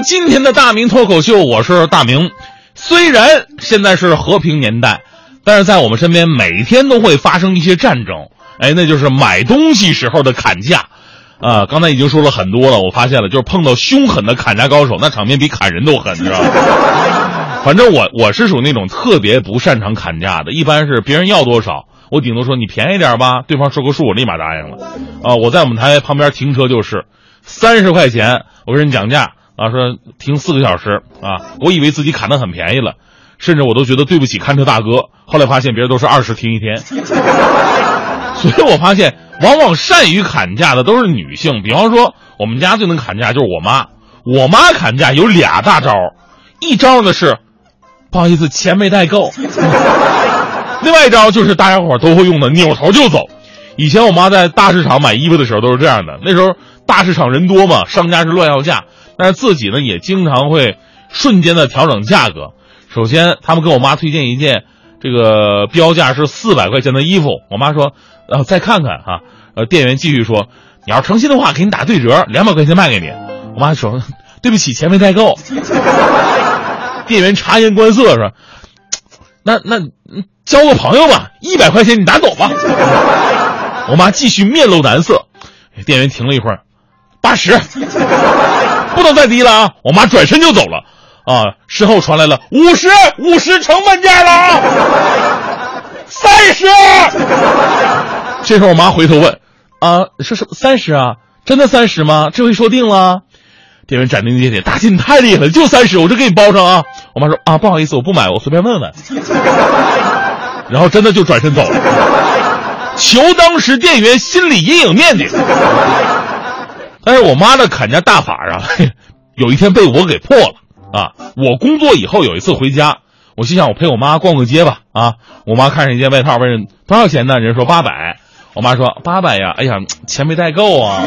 今天的大明脱口秀，我是大明。虽然现在是和平年代，但是在我们身边每天都会发生一些战争。哎，那就是买东西时候的砍价。啊，刚才已经说了很多了，我发现了，就是碰到凶狠的砍价高手，那场面比砍人都狠，你知道吗？反正我我是属于那种特别不擅长砍价的，一般是别人要多少，我顶多说你便宜点吧，对方说个数，我立马答应了。啊，我在我们台旁边停车就是三十块钱，我跟人讲价啊，说停四个小时啊，我以为自己砍的很便宜了，甚至我都觉得对不起看车大哥，后来发现别人都是二十停一天。所以我发现，往往善于砍价的都是女性。比方说，我们家最能砍价就是我妈。我妈砍价有俩大招，一招呢是，不好意思，钱没带够；另外一招就是大家伙都会用的扭头就走。以前我妈在大市场买衣服的时候都是这样的。那时候大市场人多嘛，商家是乱要价，但是自己呢也经常会瞬间的调整价格。首先，他们给我妈推荐一件这个标价是四百块钱的衣服，我妈说。呃再看看哈，呃，店员继续说：“你要诚心的话，给你打对折，两百块钱卖给你。”我妈说：“对不起，钱没带够。”店员察言观色说：“那那交个朋友吧，一百块钱你拿走吧。”我妈继续面露难色。店员停了一会儿，八十，不能再低了啊！我妈转身就走了。啊，身后传来了五十，五十成本价了啊，三十。这时候我妈回头问：“啊，说什么三十啊？真的三十吗？这回说定了？”店员斩钉截铁：“大姐，你太厉害了，就三十，我这给你包上啊。”我妈说：“啊，不好意思，我不买，我随便问问。”然后真的就转身走了，求当时店员心理阴影面积。但是我妈的砍价大法啊，有一天被我给破了啊！我工作以后有一次回家，我心想我陪我妈逛个街吧啊！我妈看上一件外套，问多少钱呢？人说八百。我妈说八百呀，哎呀，钱没带够啊。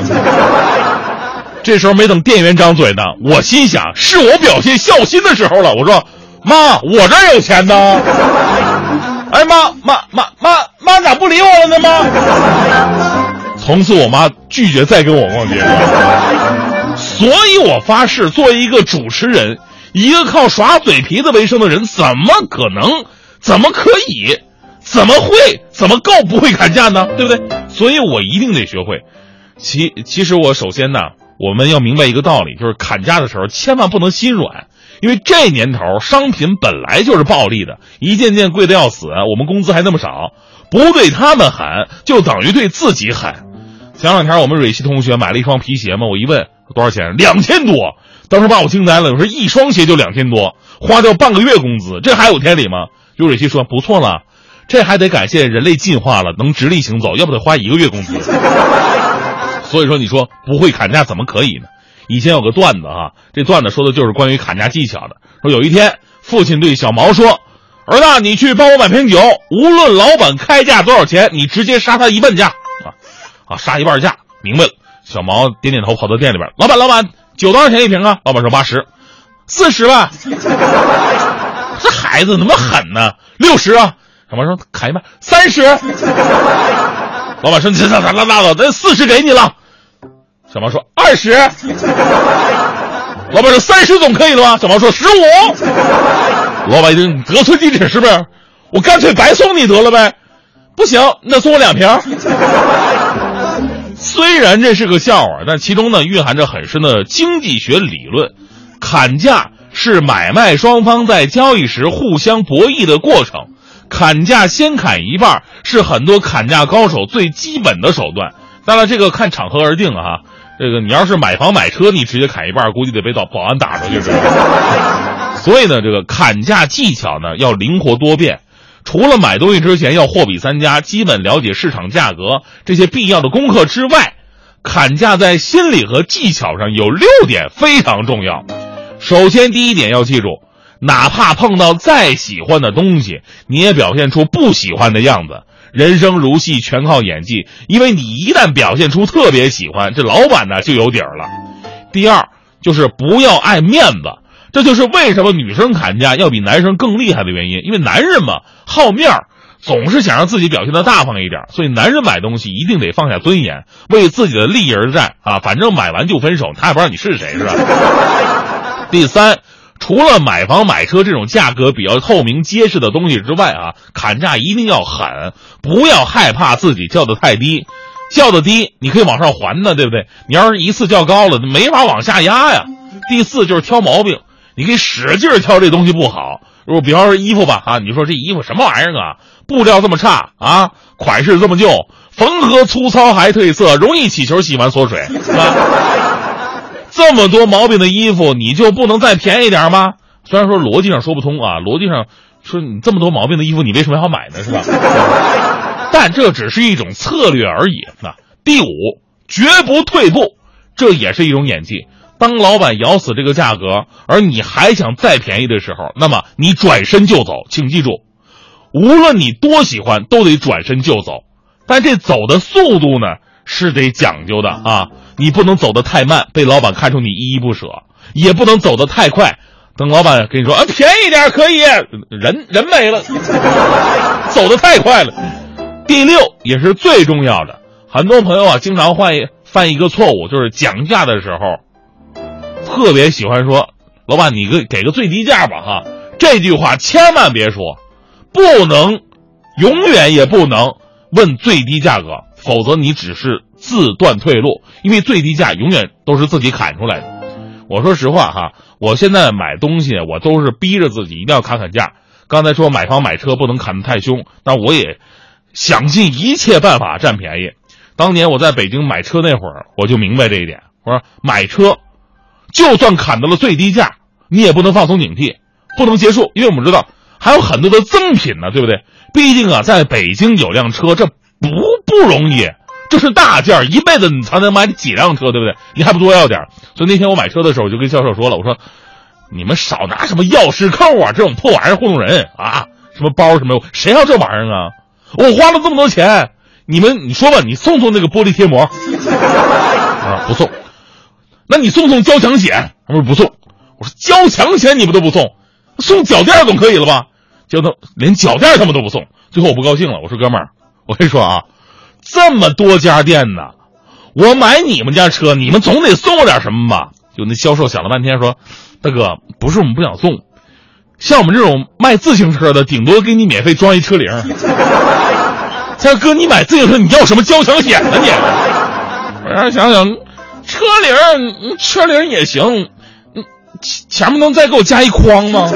这时候没等店员张嘴呢，我心想是我表现孝心的时候了。我说妈，我这儿有钱呢。哎妈妈妈妈妈咋不理我了呢妈？从此我妈拒绝再跟我逛街。所以我发誓，作为一个主持人，一个靠耍嘴皮子为生的人，怎么可能？怎么可以？怎么会？怎么够不会砍价呢？对不对？所以我一定得学会。其其实我首先呢，我们要明白一个道理，就是砍价的时候千万不能心软，因为这年头商品本来就是暴利的，一件件贵的要死，我们工资还那么少，不对他们喊，就等于对自己狠。前两天我们蕊希同学买了一双皮鞋嘛，我一问多少钱，两千多，当时把我惊呆了。我说一双鞋就两千多，花掉半个月工资，这还有天理吗？就蕊希说不错了。这还得感谢人类进化了，能直立行走，要不得花一个月工资。所以说，你说不会砍价怎么可以呢？以前有个段子啊，这段子说的就是关于砍价技巧的。说有一天，父亲对小毛说：“儿子，你去帮我买瓶酒，无论老板开价多少钱，你直接杀他一半价啊！杀一半价，明白了。”小毛点点头，跑到店里边：“老板，老板，酒多少钱一瓶啊？”老板说：“八十，四十吧。”这孩子怎么狠呢？六十啊！小毛说：“砍一半，三十。”老板说：“你这咋拉拉倒，咱四十给你了。”小毛说：“二十。”老板说：“三十总可以了吧？”小毛说：“十五。”老板一听得寸进尺，是不是？我干脆白送你得了呗？不行，那送我两瓶。虽然这是个笑话，但其中呢蕴含着很深的经济学理论。砍价是买卖双方在交易时互相博弈的过程。砍价先砍一半是很多砍价高手最基本的手段，当然这个看场合而定啊。这个 你要是买房买车，你直接砍一半，估计得被保保安打出去。所以呢，这个砍价技巧呢要灵活多变，除了买东西之前要货比三家，基本了解市场价格这些必要的功课之外，砍价在心理和技巧上有六点非常重要。首先，第一点要记住。哪怕碰到再喜欢的东西，你也表现出不喜欢的样子。人生如戏，全靠演技。因为你一旦表现出特别喜欢，这老板呢就有底儿了。第二就是不要爱面子，这就是为什么女生砍价要比男生更厉害的原因。因为男人嘛好面儿，总是想让自己表现的大方一点，所以男人买东西一定得放下尊严，为自己的利益而战啊！反正买完就分手，他也不知道你是谁，是吧？第三，除了买房买车这种价格比较透明结实的东西之外啊，砍价一定要狠，不要害怕自己叫的太低，叫的低你可以往上还的，对不对？你要是一次叫高了，没法往下压呀。第四就是挑毛病，你可以使劲挑这东西不好。如果比方说衣服吧，啊，你说这衣服什么玩意儿啊？布料这么差啊，款式这么旧，缝合粗糙还褪色，容易起球，洗完缩水，是吧？这么多毛病的衣服，你就不能再便宜点吗？虽然说逻辑上说不通啊，逻辑上说你这么多毛病的衣服，你为什么要买呢？是吧？但这只是一种策略而已。那第五，绝不退步，这也是一种演技。当老板咬死这个价格，而你还想再便宜的时候，那么你转身就走。请记住，无论你多喜欢，都得转身就走。但这走的速度呢，是得讲究的啊！你不能走得太慢，被老板看出你依依不舍；也不能走得太快，等老板跟你说啊便宜点可以，人人没了，走得太快了。第六也是最重要的，很多朋友啊，经常犯犯一个错误，就是讲价的时候。特别喜欢说，老板，你给给个最低价吧，哈，这句话千万别说，不能，永远也不能问最低价格，否则你只是自断退路，因为最低价永远都是自己砍出来的。我说实话哈，我现在买东西我都是逼着自己一定要砍砍价。刚才说买房买车不能砍得太凶，那我也想尽一切办法占便宜。当年我在北京买车那会儿，我就明白这一点，我说买车。就算砍到了最低价，你也不能放松警惕，不能结束，因为我们知道还有很多的赠品呢，对不对？毕竟啊，在北京有辆车，这不不容易，这是大件儿，一辈子你才能买几辆车，对不对？你还不多要点所以那天我买车的时候，我就跟销售说了，我说你们少拿什么钥匙扣啊这种破玩意儿糊弄人啊，什么包什么，谁要这玩意儿啊？我花了这么多钱，你们你说吧，你送送那个玻璃贴膜 啊？不送。那你送送交强险？他说不送。我说交强险你们都不送，送脚垫总可以了吧？结果连脚垫他们都不送。最后我不高兴了，我说哥们儿，我跟你说啊，这么多家店呢，我买你们家车，你们总得送我点什么吧？就那销售想了半天说，大哥不是我们不想送，像我们这种卖自行车的，顶多给你免费装一车铃。再哥你买自行车你要什么交强险呢你？我让想想。车铃，车铃也行，前面能再给我加一筐吗？